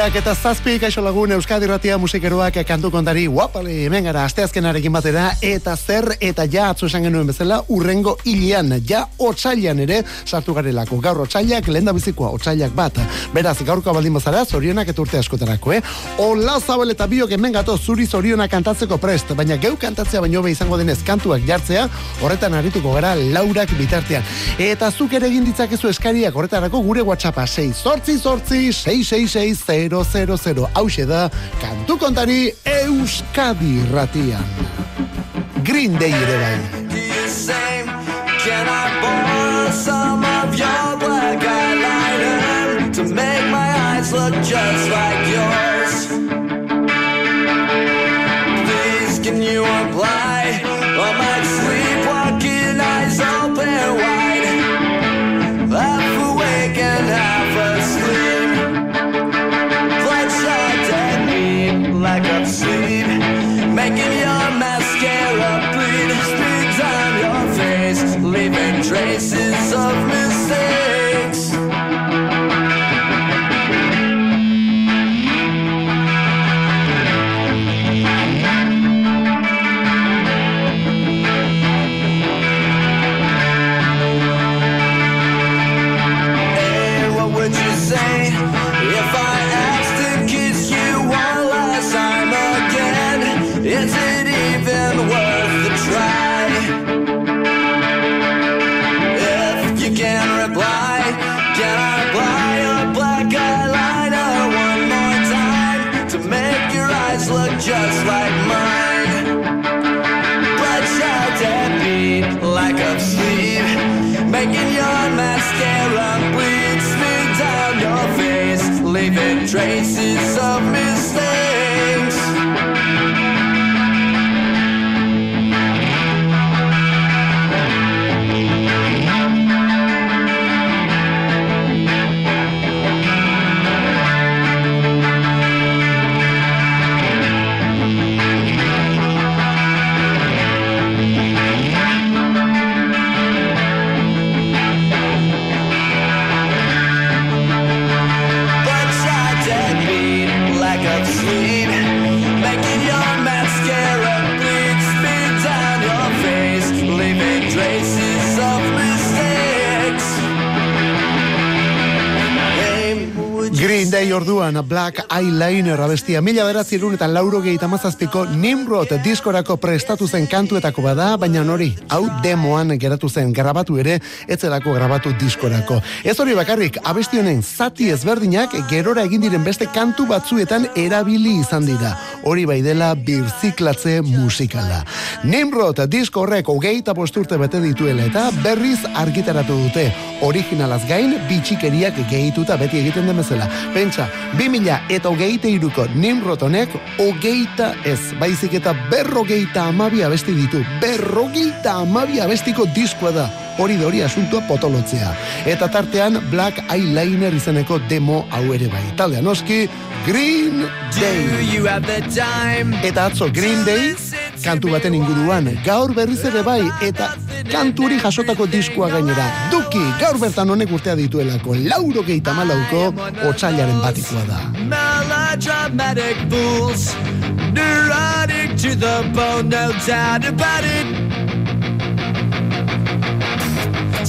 Irurak eta zazpi kaixo lagun Euskadi Ratia musikeroak kantu kontari guapali hemen gara. Asteazkenarekin batera eta zer eta ja atzu esan genuen bezala urrengo hilian ja otsailan ere sartu garelako. Gaur otsailak lenda bizikoa otsailak bat. Beraz gaurko baldin bazara zorionak eta urte askotarako eh? Ola zabel eta biok hemen gato zuri zoriona kantatzeko prest. Baina geu kantatzea baino be izango denez kantuak jartzea horretan arituko gara laurak bitartean. Eta zuk ere egin ditzakezu eskariak horretarako gure WhatsAppa 6 zortzi zortzi 666 000 hause da kantu kontari Euskadi ratian. Green Day ere bai. Can I borrow some of your black eyeliner to make my eyes look just like yours? Please can you apply see. Orduan Black Eyeliner abestia mila beratzerun eta lauro gehi tamazazpiko Nimrod diskorako prestatu zen kantuetako bada, baina nori, hau demoan geratu zen grabatu ere, etzerako grabatu diskorako. Ez hori bakarrik, abesti honen zati ezberdinak gerora egin diren beste kantu batzuetan erabili izan dira. Hori bai dela birziklatze musikala. Nimrod disko horrek hogeita posturte bete dituela eta berriz argitaratu dute. Originalaz gain, bitxikeriak gehituta beti egiten den bezala. Pentsa, 2000 eta hogeita iruko Nimrod honek hogeita ez, baizik eta berrogeita amabia abesti ditu. Berrogeita amabia abestiko diskoa da. Hori da hori asuntua potolotzea. Eta tartean Black Eyeliner izeneko demo hau ere bai. Taldea noski, Green Day. Eta atzo Green Day kantu baten inguruan gaur berriz ere bai eta kanturi jasotako diskoa gainera. Duki, gaur bertan honek urtea dituelako lauro geita malauko otxailaren batikoa da. melodramatic fools, neurotic to the bone, no doubt about it.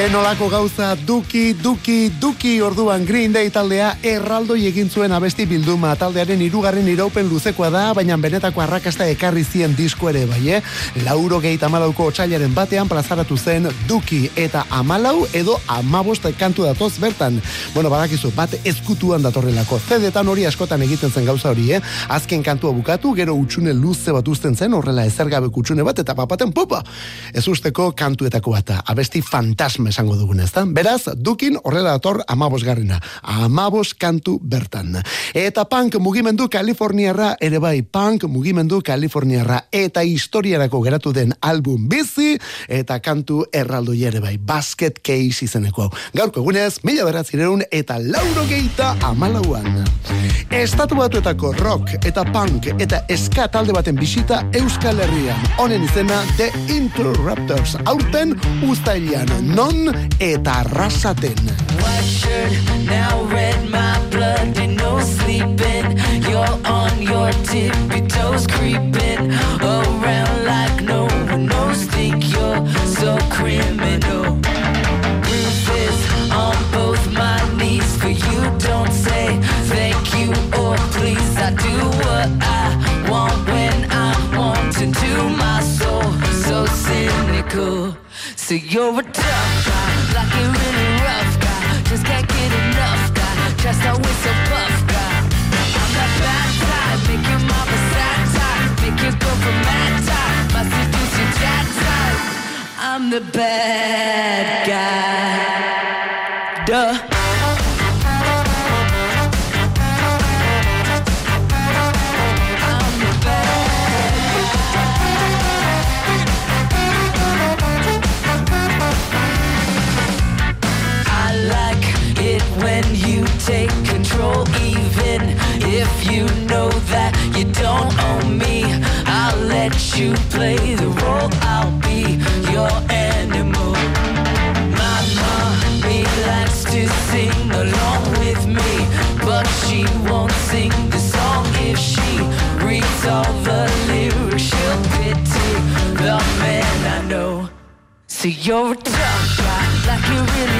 Zen olako gauza duki, duki, duki orduan Green Day taldea erraldoi egin zuen abesti bilduma taldearen irugarren iraupen luzekoa da, baina benetako arrakasta ekarri zien disko ere bai, eh? Lauro gehi amalauko otxailaren batean plazaratu zen duki eta amalau edo amabost kantu datoz bertan. Bueno, badakizu, bat ezkutuan datorrelako. Zedetan hori askotan egiten zen gauza hori, eh? Azken kantua bukatu, gero utxune luze bat uzten zen, horrela ezergabe kutsune bat, eta papaten pupa! Ez usteko kantuetako bata, abesti fantasma esango dugun, ez da? Beraz, dukin horrela dator amabos garrina. Amabos kantu bertan. Eta punk mugimendu Kaliforniarra ere bai, punk mugimendu Kaliforniarra eta historiarako geratu den album bizi eta kantu erraldo ere bai, basket case izeneko. Gaurko egunez, mila beratzireun eta lauro geita amalauan. Estatu batuetako rock eta punk eta eska talde baten bisita Euskal Herrian. Honen izena The Interrupters. Aurten ustailian non eta rasaten. White shirt, now. So you're a tough guy, like a really rough guy. Just can't get enough guy, just always so buff guy. I'm that bad type, make your mama sad type, make your girlfriend mad type, my seducer chat type. I'm the bad you play the role, I'll be your animal. My mommy likes to sing along with me, but she won't sing the song if she reads all the lyrics. She'll pity the man I know. So you're a tough guy, like a really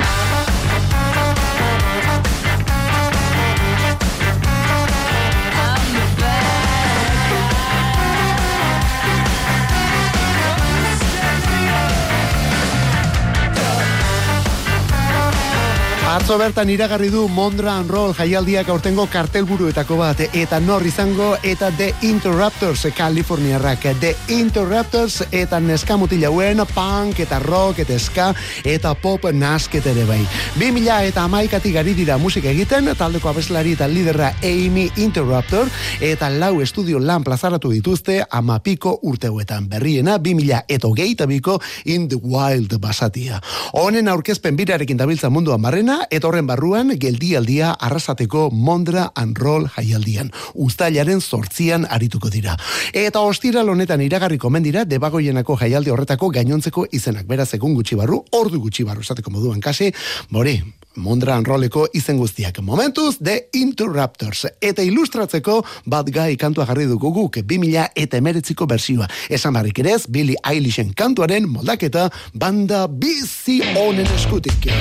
Atzo bertan iragarri du Mondra and Roll jaialdiak aurtengo kartelburuetako bat eta nor izango eta The Interrupters Californiarrak The Interrupters eta neska mutil hauen punk eta rock eta ska eta pop nasket ere bai. 2000 eta amaikatik gari dira musika egiten taldeko abeslari eta liderra Amy Interrupter eta lau estudio lan plazaratu dituzte amapiko urteuetan berriena 2000 eta hogeita biko In the Wild basatia. Honen aurkezpen birarekin dabiltza munduan barrena eta horren barruan geldialdia arrasateko Mondra and Roll jaialdian. Uztailaren sortzian arituko dira. Eta ostiral honetan iragarriko mendira debagoienako jaialdi horretako gainontzeko izenak. Beraz, egun gutxi barru, ordu gutxi barru esateko moduan kasi, bori, Mondra and Rolleko izen guztiak. Momentuz, The Interrupters. Eta ilustratzeko bat gai kantua jarri dugu guk 2000 eta emeretziko bersioa. Esan barrik ere ez, Billy Eilishen kantuaren moldaketa banda bizi honen eskutik.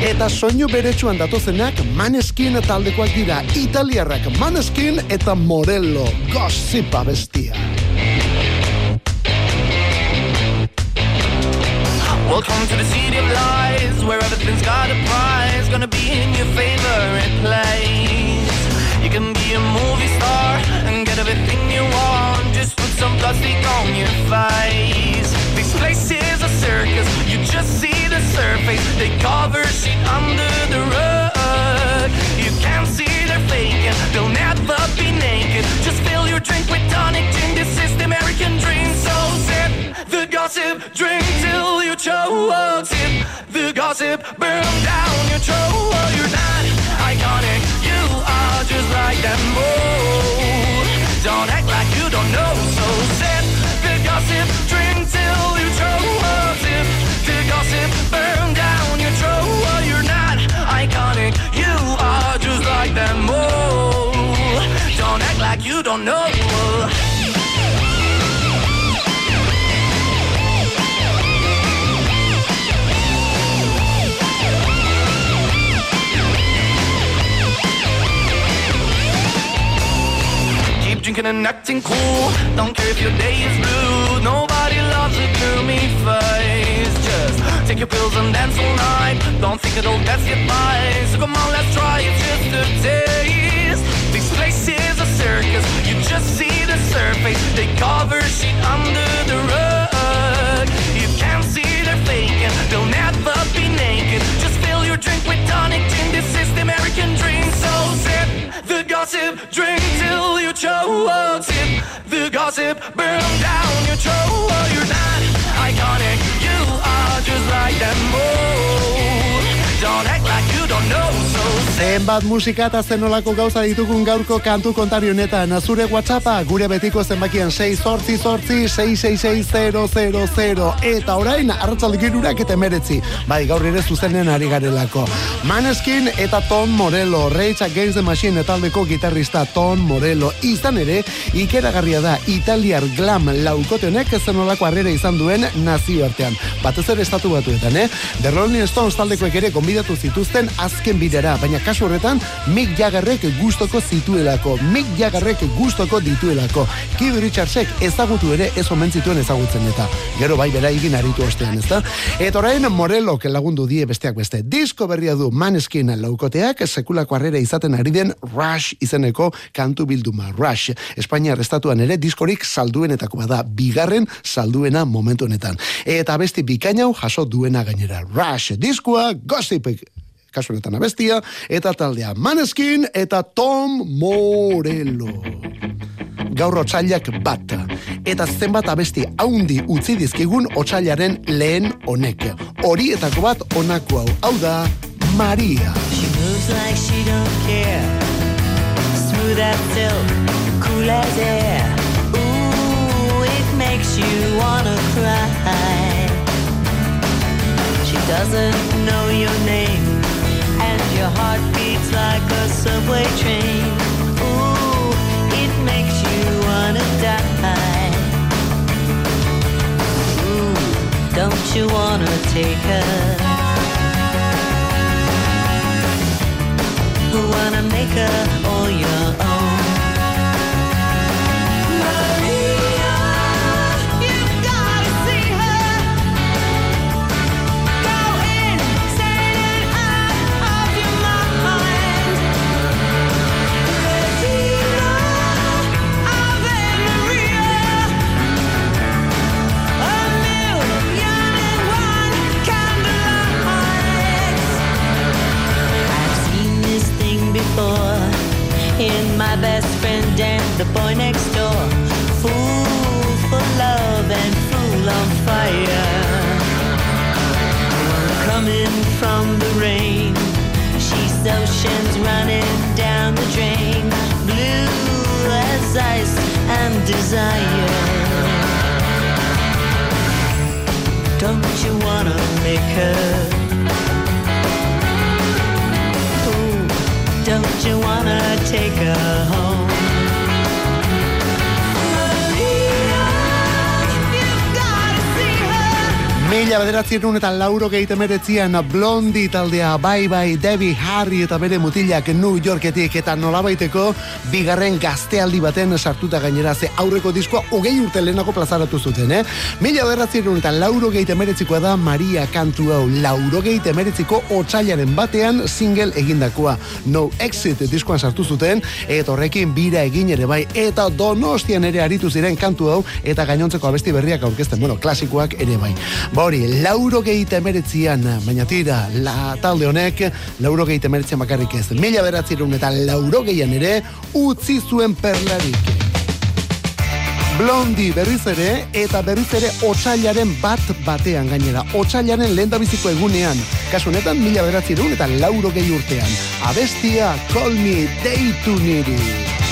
Eta soinu beretsuan datozenak Maneskin taldekoak dira Italiarrak Maneskin eta Morello Gossipa bestia Welcome to the city of lies, where everything's got a prize. Gonna be in your favorite place. You can be a movie star and get everything you want. Just put some plastic on your face. This place is a circus, you just see surface. They cover shit under the rug. You can't see they're faking, they'll never be naked. Just fill your drink with tonic gin. This is the American dream. So sip the gossip, drink till you choke. Sip the gossip, burn down your throat. You're not iconic, you are just like them. Oh, don't act like you don't know. So sip the gossip, drink till you don't know. Keep drinking and acting cool. Don't care if your day is blue. Nobody loves a gloomy face. Just take your pills and dance all night. Don't think it'll pass your by. So come on, let's try it just a taste circus. You just see the surface. They cover shit under the rug. You can't see they're faking. They'll never be naked. Just fill your drink with tonic gin. This is the American dream. So sip the gossip, drink till you choke. Sip the gossip, burn down your throat. You're not iconic. You are just like them. Oh, don't act like you don't know. Zenbat musika eta zenolako gauza ditugun gaurko kantu kontari honetan. Zure WhatsAppa gure betiko zenbakien 6 sortzi sortzi 666 Eta orain, arratzaldik irurak eta emeretzi. Bai, gaur ere zuzenen ari garelako. Maneskin eta Tom Morello, Rage Against the Machine taldeko gitarrista Tom Morello. Izan ere, ikeragarria da Italiar glam laukote honek zenolako harrera izan duen nazioartean. Batez ere estatu batuetan, eh? The Rolling Stones taldekoek ere konbidatu zituzten azken bidera, baina kasu horretan Mick Jaggerrek gustoko zituelako, Mick Jaggerrek gustoko dituelako. Keith Richardsek ezagutu ere ez omen zituen ezagutzen eta gero bai bera egin aritu ostean, ezta? Eta orain Morelok lagundu die besteak beste. Disko berria du Maneskin laukoteak sekulako harrera izaten ari den Rush izeneko kantu bilduma. Rush, Espainiar estatuan ere diskorik salduenetako bada, bigarren salduena momentu honetan. Eta besti bikainau jaso duena gainera. Rush, diskoa, gossip kasu honetan abestia, eta taldea Maneskin eta Tom Morello. Gaur otsailak bat. Eta zenbat abesti haundi utzi dizkigun otsailaren lehen honek. Horietako bat honako hau. Hau da, Maria. She moves like she don't care. Smooth as silk, cool as air. Ooh, it makes you wanna cry. She doesn't know your name, your heart beats like a subway train. Ooh, it makes you wanna die. Ooh, don't you wanna take her? wanna make her all your own. The boy next door. Fool for love and fool on fire. Coming from the rain, she's oceans running down the drain. Blue as ice and desire. Don't you wanna make her? Don't you wanna take her home? Mila bederatzierun eta lauro gehi emeretzian blondi taldea bai bai Debbie Harry eta bere mutilak New Yorketik eta nolabaiteko bigarren gaztealdi baten sartuta gainera ze aurreko diskoa hogei urte lehenako plazaratu zuten, eh? Mila bederatzierun eta lauro gehi emeretzikoa da Maria kantu hau lauro gehi emeretziko otxailaren batean single egindakoa. No Exit diskoan sartu zuten eta horrekin bira egin ere bai eta donostian ere aritu ziren kantu hau eta gainontzeko abesti berriak aurkezten, bueno, klasikoak ere bai. Hori, lauro gehi emeretzian, baina tira, la talde honek, lauro gehi emeretzian bakarrik ez. Mila beratzerun eta lauro gehian ere, utzi zuen perlarik. Blondi berriz ere, eta berriz ere otsailaren bat batean gainera. Otsailaren lehen biziko egunean. Kasu honetan, mila beratzerun eta lauro gehi urtean. Abestia, call me, deitu niri.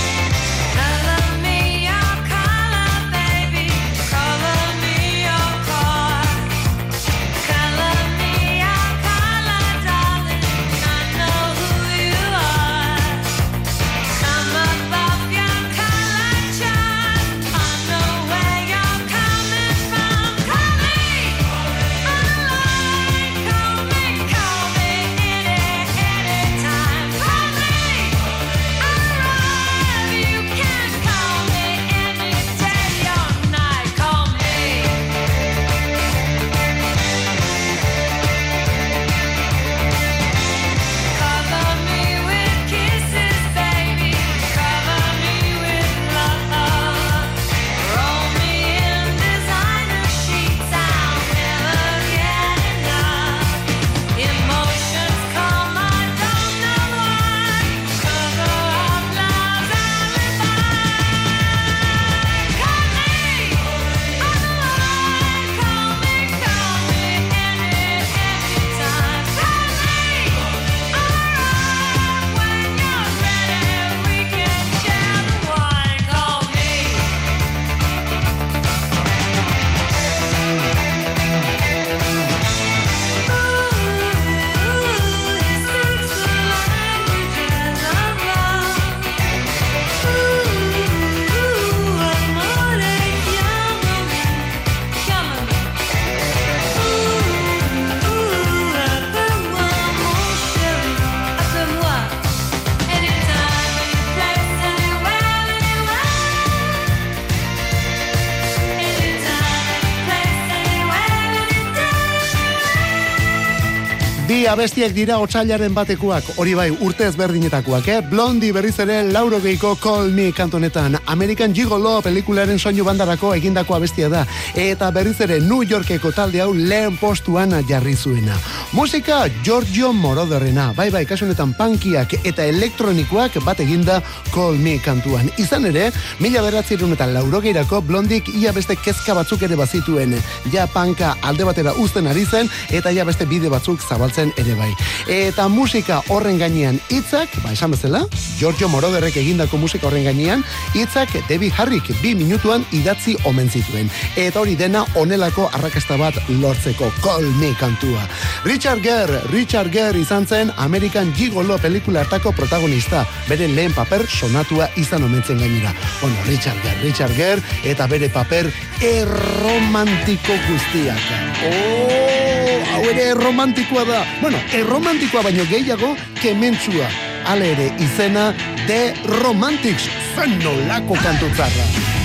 Bi abestiak dira otsailaren batekuak, hori bai, urte ezberdinetakoak, eh? Blondi berriz ere lauro geiko Call Me kantonetan. American Gigolo pelikularen soinu bandarako egindako abestia da. Eta berriz ere New Yorkeko talde hau lehen postuan jarri zuena. Musika Giorgio Moroderrena. Bai bai, kasunetan pankiak eta elektronikoak bat eginda Call Me kantuan. Izan ere, mila beratzerun eta laurogeirako blondik ia beste kezka batzuk ere bazituen. Ja panka alde batera uzten ari zen, eta ja beste bide batzuk zabaltzen ere bai. Eta musika horren gainean hitzak, ba esan bezala, Giorgio Moroderrek egindako musika horren gainean, hitzak Debbie Harrik bi minutuan idatzi omen zituen. Eta hori dena onelako arrakasta bat lortzeko Call Me kantua. Richard Gere, Richard Gere izan zen American Gigolo pelikula hartako protagonista, bere lehen paper sonatua izan omentzen gainera. Bueno, Richard Gere, Richard Gere, eta bere paper erromantiko guztiak. Oh, hau ere erromantikoa da. Bueno, erromantikoa baino gehiago kementsua. Ale ere izena The Romantics zen nolako kantutzarra.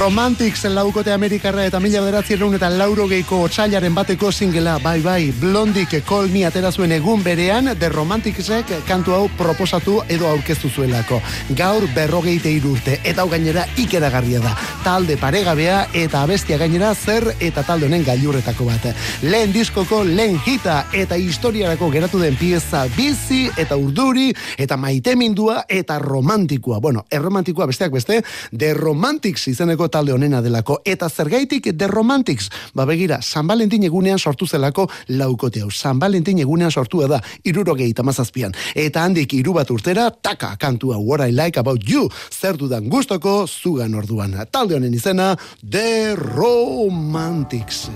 Romantics laukote Amerikarra eta mila bederatzireun eta lauro geiko otxailaren bateko singela, bai bai, blondik Call Me atera zuen egun berean, The Romanticsek kantu hau proposatu edo aurkeztu zuelako. Gaur berrogeite irurte, eta hau gainera ikeragarria da. Talde paregabea eta abestia gainera zer eta talde honen gailurretako bat. Lehen diskoko lehen hita eta historiarako geratu den pieza bizi eta urduri eta maitemindua eta romantikoa. Bueno, erromantikoa besteak beste, The Romantics izeneko talde honena delako. Eta zergaitik The Romantics? Ba begira, San Valentin egunean sortu zelako laukote hau. San Valentin egunean sortua da, irurogei tamazazpian. Eta handik iru bat urtera, taka kantua What I Like About You, zer dudan gustoko zugan orduan. Talde honen izena, The Romantics.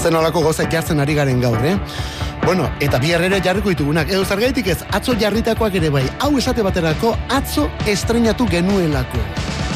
Zen olako gozak jartzen ari garen gaur, eh? Bueno, eta bihar jarriko ditugunak. Edo zergaitik ez, atzo jarritakoak ere bai. Hau esate baterako, atzo estrenatu genuelako.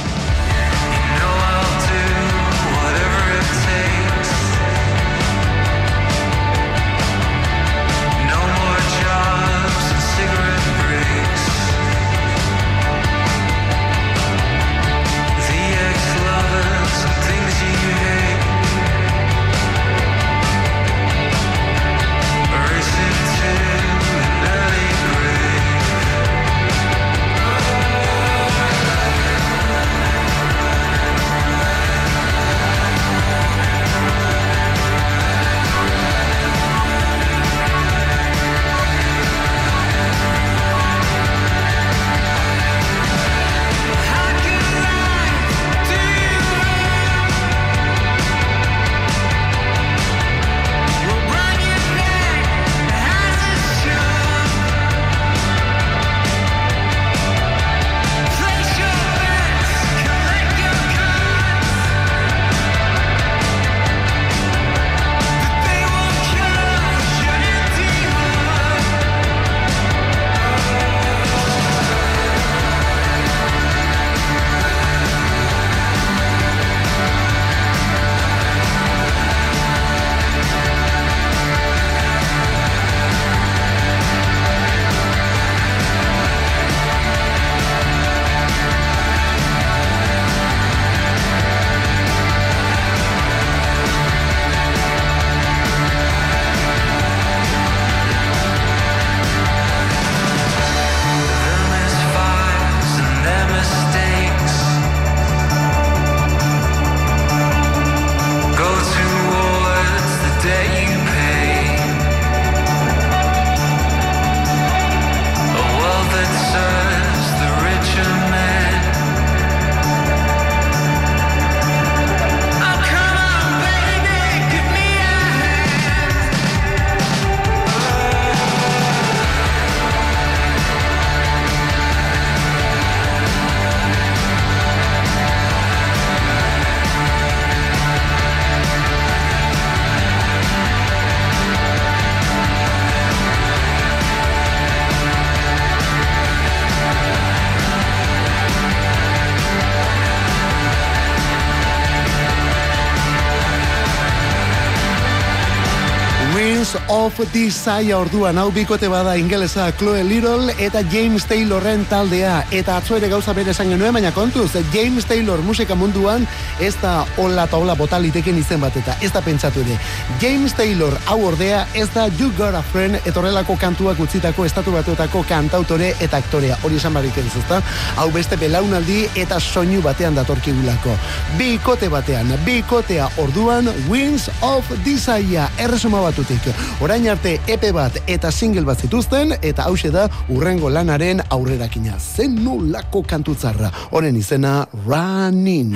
Of Desire. Orduan hau bikote bada ingelesa Chloe Little eta James Taylorren taldea. Eta atzo ere gauza bere esan genuen baina kontuz James Taylor musika munduan ez da hola eta hola bota liteken izen bat eta ez da pentsatu ere. James Taylor hau ordea ez da You Got a Friend etorrelako kantuak utzitako estatu batuetako kantautore eta aktorea. Hori esan barik ez ezta? Hau beste belaunaldi eta soinu batean datorkigulako. Bikote batean bikotea. Orduan Wings of Desire erresuma batutik orain arte epe bat eta single bat zituzten eta hause da urrengo lanaren aurrerakina zen nolako kantutzarra honen izena Running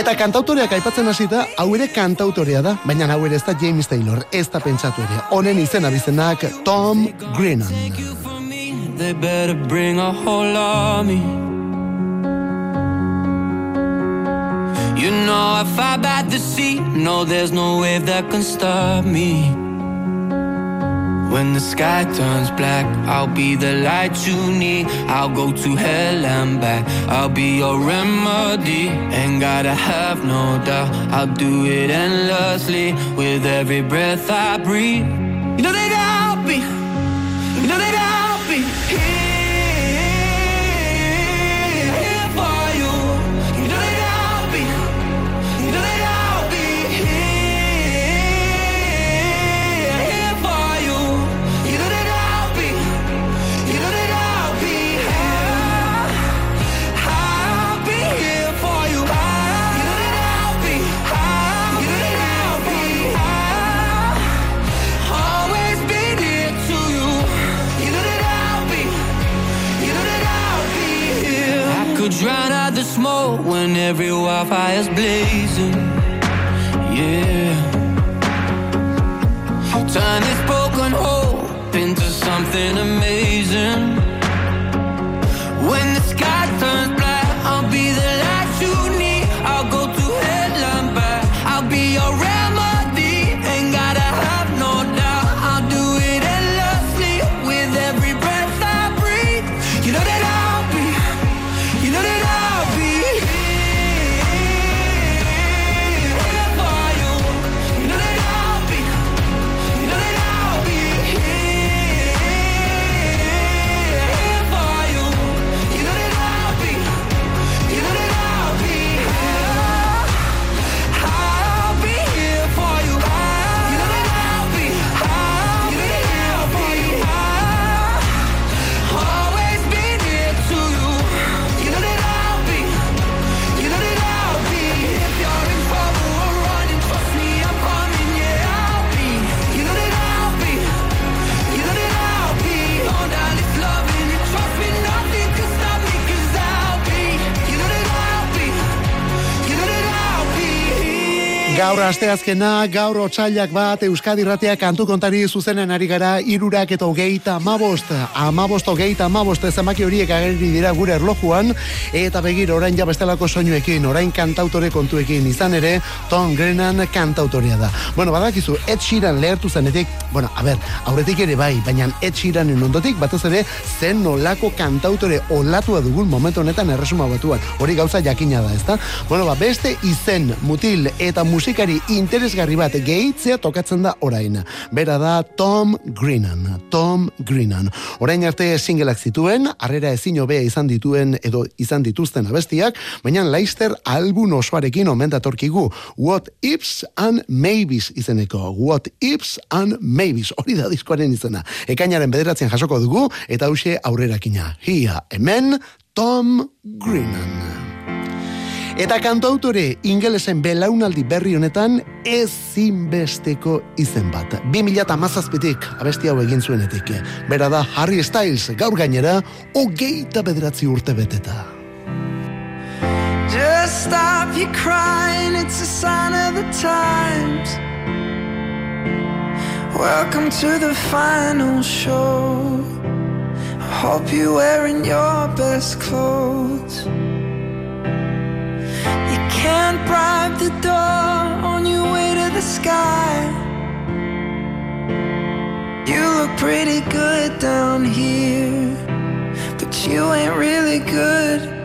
Eta kantautoreak aipatzen hasita, hau ere kantautorea da, baina hau ere ez da James Taylor, ez da pentsatu ere. Honen izena bizenak Tom Grennan. They better bring a whole army. You know I fight by the sea. No, there's no wave that can stop me. When the sky turns black, I'll be the light you need. I'll go to hell and back. I'll be your remedy. Ain't gotta have no doubt. I'll do it endlessly with every breath I breathe. You know that I'll be. You know that I'll when every wildfire's blazing. Yeah. Turn this broken hope into something amazing. Gaur asteazkena, gaur otsailak bat Euskadi Ratea kantu kontari zuzenen ari gara irurak eta hogeita amabost, amabost hogeita amabost zemaki horiek agerri dira gure erlojuan eta begir orain ja bestelako soinuekin, orain kantautore kontuekin izan ere, Tom Grennan kantautorea da. Bueno, badakizu, Ed Sheeran lehertu zenetik, bueno, a ber, aurretik ere bai, baina Ed Sheeranen ondotik, batez ere, zen nolako kantautore olatua dugun momentu honetan erresuma batuan. Hori gauza jakina da, ezta? Bueno, ba, beste izen, mutil eta musikari interesgarri bat gehitzea tokatzen da orain. Bera da Tom Greenan. Tom Greenan. Orain arte singleak zituen, harrera ezin hobea izan dituen edo izan dituzten abestiak, baina Leicester album osoarekin omen datorkigu. What Ifs and Maybes izeneko. What Ifs and Maybes. Hori da diskoaren izena. Ekainaren bederatzen jasoko dugu, eta hause aurrerakina. Hia, hemen, Tom Greenan. Eta kantautore ingelesen belaunaldi berri honetan ezinbesteko izen bat. 2008tik abesti hau egin zuenetik. Bera da Harry Styles gaur gainera hogeita bederatzi urte beteta. Just stop your crying, it's a sign of the times. Welcome to the final show. I hope you're wearing your best clothes. Can't bribe the door on your way to the sky. You look pretty good down here, but you ain't really good.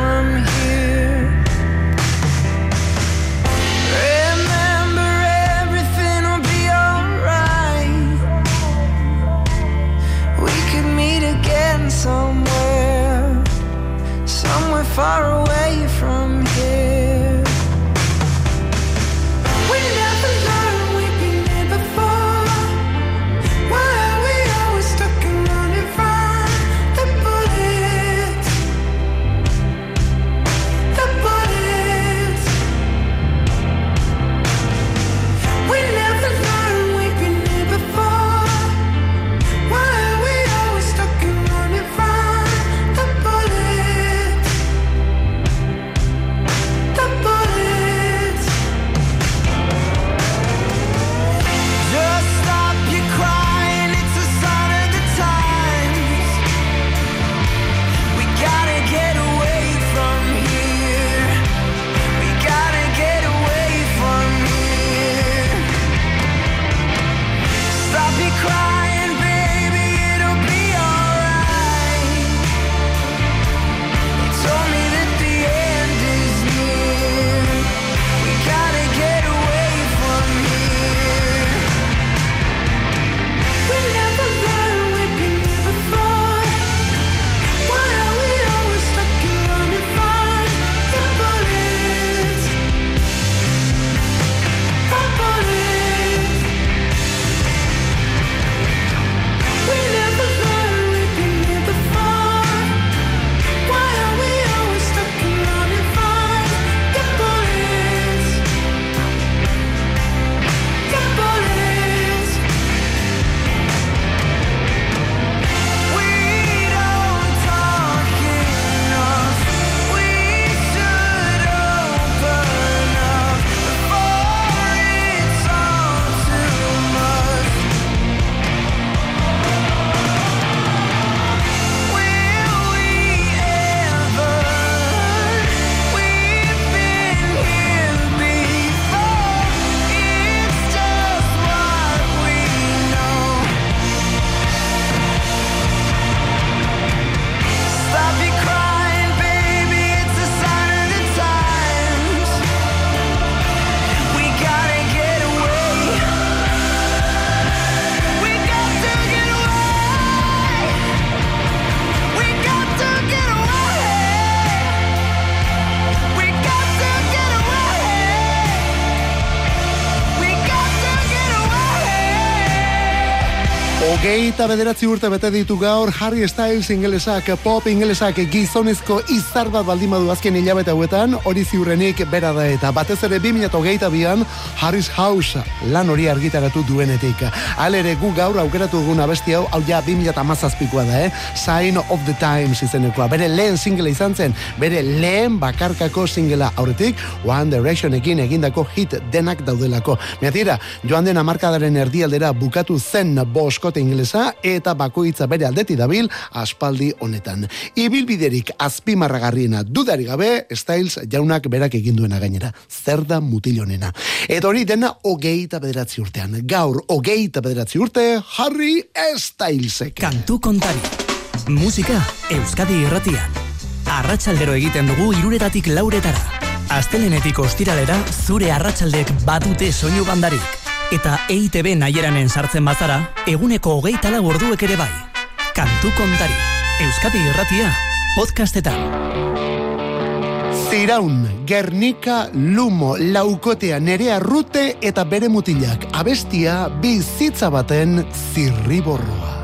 from Hogeita bederatzi urte bete ditu gaur Harry Styles ingelesak, pop ingelesak gizonezko izar bat baldin badu azken hilabete hauetan, hori ziurrenik bera da eta batez ere 2008 bian Harris House lan hori argitaratu duenetik. Alere gu gaur aukeratu dugun abesti hau, hau ja 2008koa da, eh? Sign of the Times izenekoa. Bere lehen singela izan zen, bere lehen bakarkako singela aurretik One Directionekin egindako hit denak daudelako. Mira, joan den amarkadaren erdialdera bukatu zen boskote ingelesak ingelesa eta bakoitza bere aldeti dabil aspaldi honetan. Ibilbiderik azpimarragarriena dudari gabe Styles jaunak berak egin duena gainera. Zer da mutilonena? Eta hori dena hogeita bederatzi urtean. Gaur hogeita bederatzi urte Harry Stylesek. Kantu kontari. Musika Euskadi Irratian. Arratsaldero egiten dugu iruretatik lauretara. Astelenetik ostiralera zure arratsaldeek badute soinu bandarik eta EITB naheranen sartzen bazara, eguneko hogeita lau orduek ere bai. Kantu kontari, Euskadi Irratia, podcastetan. Ziraun, Gernika, Lumo, Laukotea, Nerea Rute eta bere mutilak. Abestia bizitza baten zirriborroa.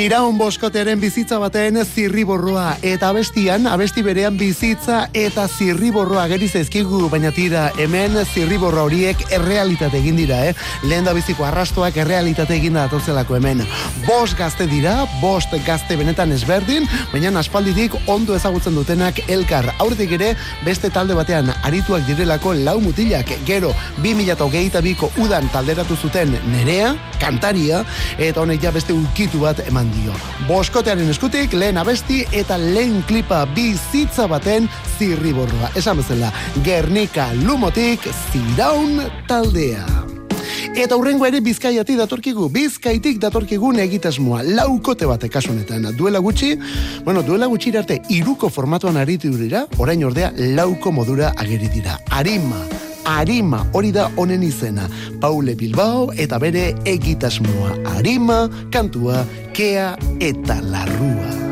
Ziraun boskotearen bizitza baten zirriborroa eta abestian, abesti berean bizitza eta zirriborroa geri zaizkigu, baina tira hemen zirriborroa horiek errealitate egin dira, eh? Lehen da biziko arrastoak errealitate egin da datozelako hemen. Bost gazte dira, bost gazte benetan ezberdin, baina aspalditik ondo ezagutzen dutenak elkar. Aurretik ere, beste talde batean arituak direlako lau mutilak, gero 2022ko udan talderatu zuten nerea, kantaria, eta honek ja beste ukitu bat eman dio. Boskotearen eskutik lehen abesti eta lehen klipa bizitza baten zirriborroa. Esan bezala, Gernika Lumotik ziraun taldea. Eta hurrengo ere bizkaiati datorkigu, bizkaitik datorkigun egitasmoa, laukote bate kasunetan. Duela gutxi, bueno, duela gutxi arte iruko formatuan aritu dira, orain ordea lauko modura ageri dira. Arima, Arima, hori da honen izena. Paule Bilbao eta bere egitasmoa. Arima, kantua, kea eta larrua.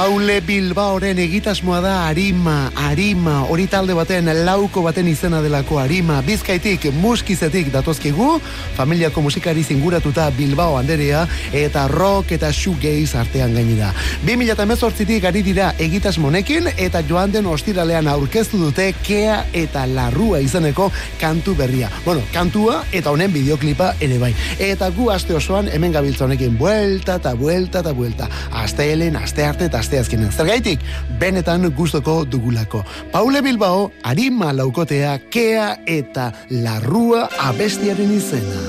Paule Bilbaoren egitasmoa da Arima, Arima, hori talde baten lauko baten izena delako Arima, bizkaitik, muskizetik datozkigu, familiako musikari zinguratuta Bilbao anderea, eta rock eta shoegaze artean gainera. 2018tik ari dira egitasmonekin, eta joan den ostiralean aurkeztu dute Kea eta Larrua izeneko kantu berria. Bueno, kantua eta honen bideoklipa ere bai. Eta gu aste osoan hemen gabiltza honekin buelta eta buelta eta buelta. Aste helen, aste arte eta aste azkenen. Zergaitik, benetan gustoko dugulako. Paule Bilbao, Arima laukotea, Kea eta Larrua abestiaren izena.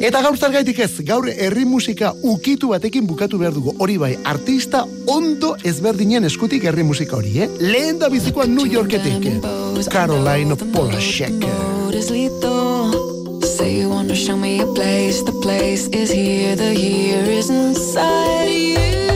Eta gaur zergaitik ez, gaur herri musika ukitu batekin bukatu behar dugu. Hori bai, artista ondo ezberdinen eskutik herri musika hori, eh? Lehen da bizikoa New Yorketik. Caroline lethal. Say you wanna show me a place. The place is here. The here is inside you.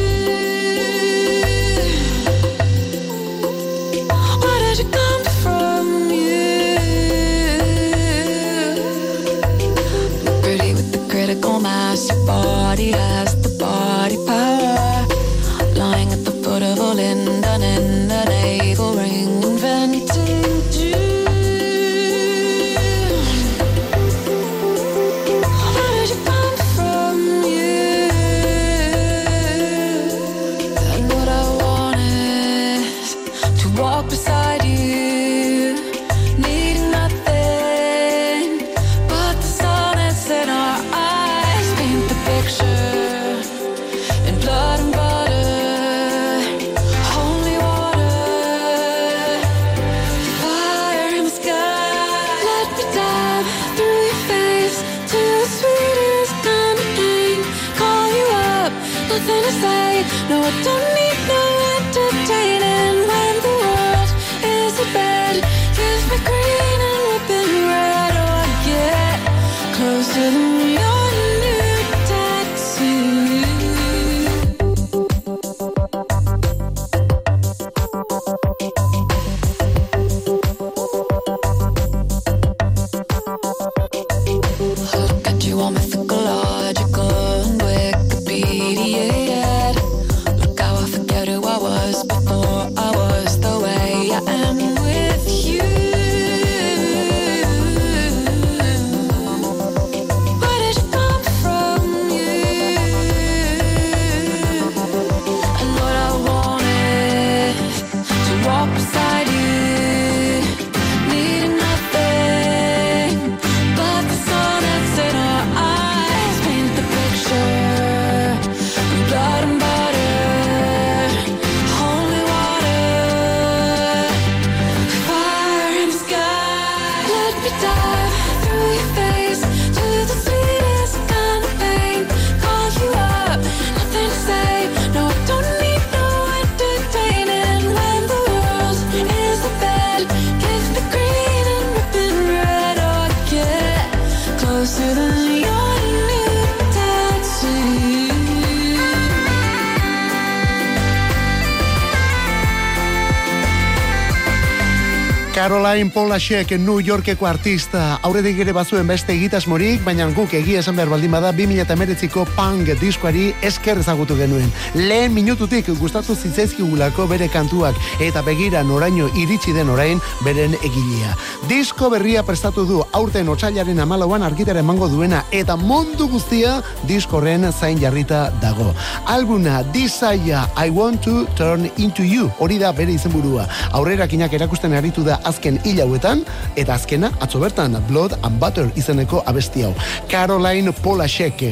to the Caroline Polachek New Yorkeko artista aurretik ere bazuen beste egitasmorik, baina guk egia esan behar baldin bada 2008ko punk diskoari esker ezagutu genuen. Lehen minututik gustatu zitzaizkigulako bere kantuak eta begira noraino iritsi den orain beren egilea. Disko berria prestatu du aurten otsailaren amalauan argitara emango duena eta mundu guztia diskorren zain jarrita dago. Albuna Desire I Want to Turn Into You hori da bere izenburua. Aurrerakinak erakusten aritu da azken hil hauetan, eta azkena atzo bertan Blood and Butter izeneko abesti hau. Caroline Polachek.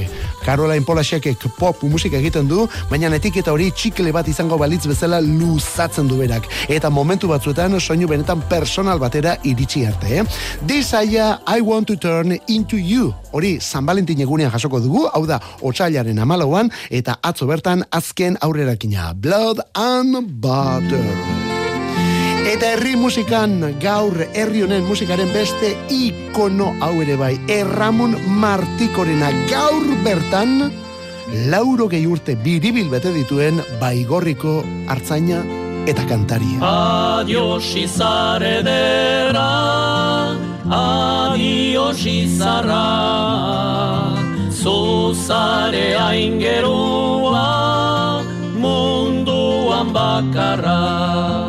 Caroline Polachekek pop musika egiten du, baina etiketa hori txikle bat izango balitz bezala luzatzen du berak. Eta momentu batzuetan soinu benetan personal batera iritsi arte. Eh? Desire I Want to Turn Into You. Hori San Valentin egunean jasoko dugu, hau da, otsailaren amalauan, eta atzo bertan azken aurrerakina. Blood and Butter. Eta herri musikan gaur herri honen musikaren beste ikono hau ere bai, Erramun Martikorena. Gaur bertan lauro gehi urte biribil bete dituen baigorriko hartzaina eta kantaria. Adios izar edera, adios izarra, zuzare aingerua, mundu dudan bakarra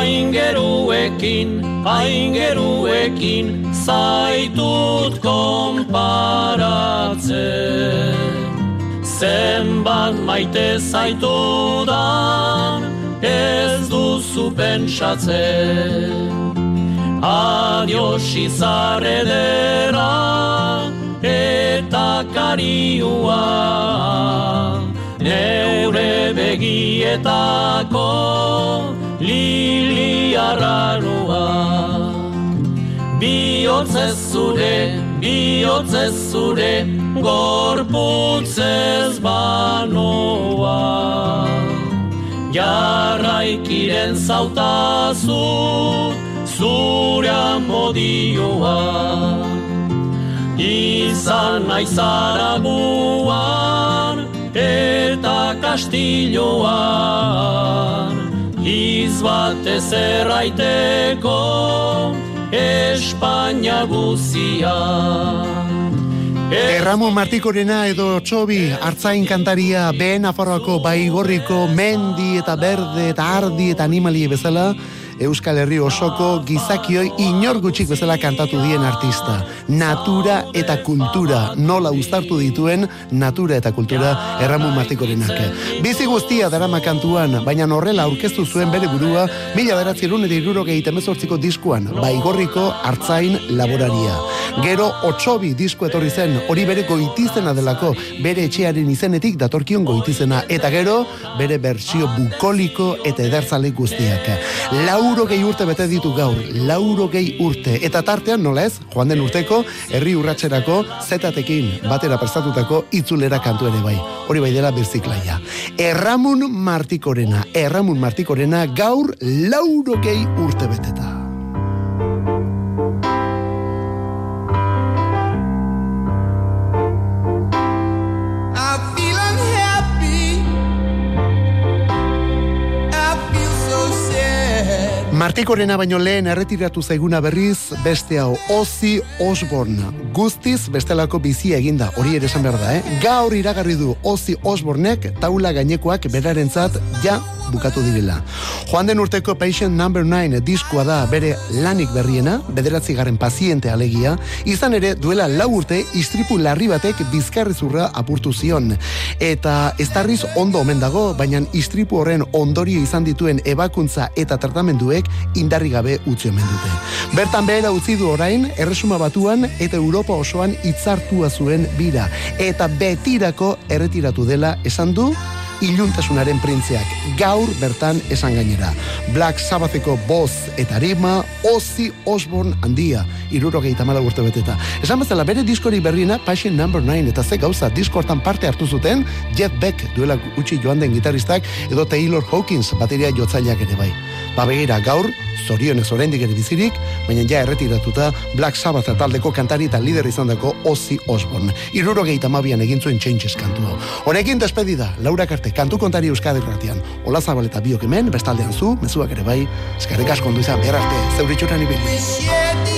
Aingeruekin, aingeruekin zaitut konparatzen. Zenbat maite zaitudan ez duzu pentsatzen. Adios izar edera eta kariua. Neure begietako lili arrarua Bihotzez zure, bihotzez zure, gorputzez banoa. Jarraikiren zautazu, zure amodioa. Izan naizaraguan, eta kastilloan, izbatez erraiteko, Espainia guzia. Erramon Martikorena edo Txobi, hartzain kantaria, behen afarroako baigorriko, mendi eta berde eta ardi eta animalie bezala, Euskal Herri osoko gizakioi inor gutxik bezala kantatu dien artista. Natura eta kultura, nola uztartu dituen natura eta kultura erramun martikorenak. Bizi guztia darama kantuan, baina horrela aurkeztu zuen bere burua, mila beratzerun eta irurogei temezortziko diskuan, baigorriko hartzain laboraria. Gero otsobi disko etorri zen, hori bere goitizena delako, bere etxearen izenetik datorkion goitizena, eta gero bere bertsio bukoliko eta ederzale guztiak. Lauro gehi urte bete ditu gaur, lauro gehi urte, eta tartean nola ez, joan den urteko, herri urratxerako zetatekin batera prestatutako itzulera kantu ere bai. Hori bai dela birziklaia. Erramun Martikorena, Erramun Martikorena gaur lauro gehi urte beteta. Martikorena baino lehen erretiratu zaiguna berriz beste hau Ozzy Osbourne. Guztiz bestelako bizia eginda, hori ere esan behar da, eh? Gaur iragarri du Ozzy Osbournek taula gainekoak berarentzat ja bukatu direla. Joan den urteko Patient Number 9 diskoa da bere lanik berriena, bederatzi garen paziente alegia, izan ere duela lau urte istripu larri batek bizkarrizurra apurtu zion. Eta ez tarriz ondo omen dago, baina istripu horren ondorio izan dituen ebakuntza eta tratamenduek indarri gabe utzi omen dute. Bertan behera utzi du orain, erresuma batuan eta Europa osoan hitzartua zuen bira. Eta betirako erretiratu dela esan du iluntasunaren printzeak gaur bertan esan gainera. Black Sabbatheko boz eta rima Ozzy Osbourne handia, irurogeita mala urte beteta. Esan bezala bere diskori berriena Passion Number 9 eta ze gauza diskortan parte hartu zuten Jeff Beck duela utzi joan den gitaristak edo Taylor Hawkins bateria jotzaileak ere bai. Ba begira gaur, zorionez oraindik ere bizirik, baina ja erretiratuta Black Sabbath taldeko kantari eta lider izandako Ozzy Osbourne. Irurogeita mabian egin zuen Changes kantu. Honekin despedida, Laura Karte, kantu kontari Euskadi ratian. Ola Zabal eta biok hemen, bestaldean zu, mezuak ere bai, eskerrik asko ondo izan, behar arte, zeuritxuran ibili.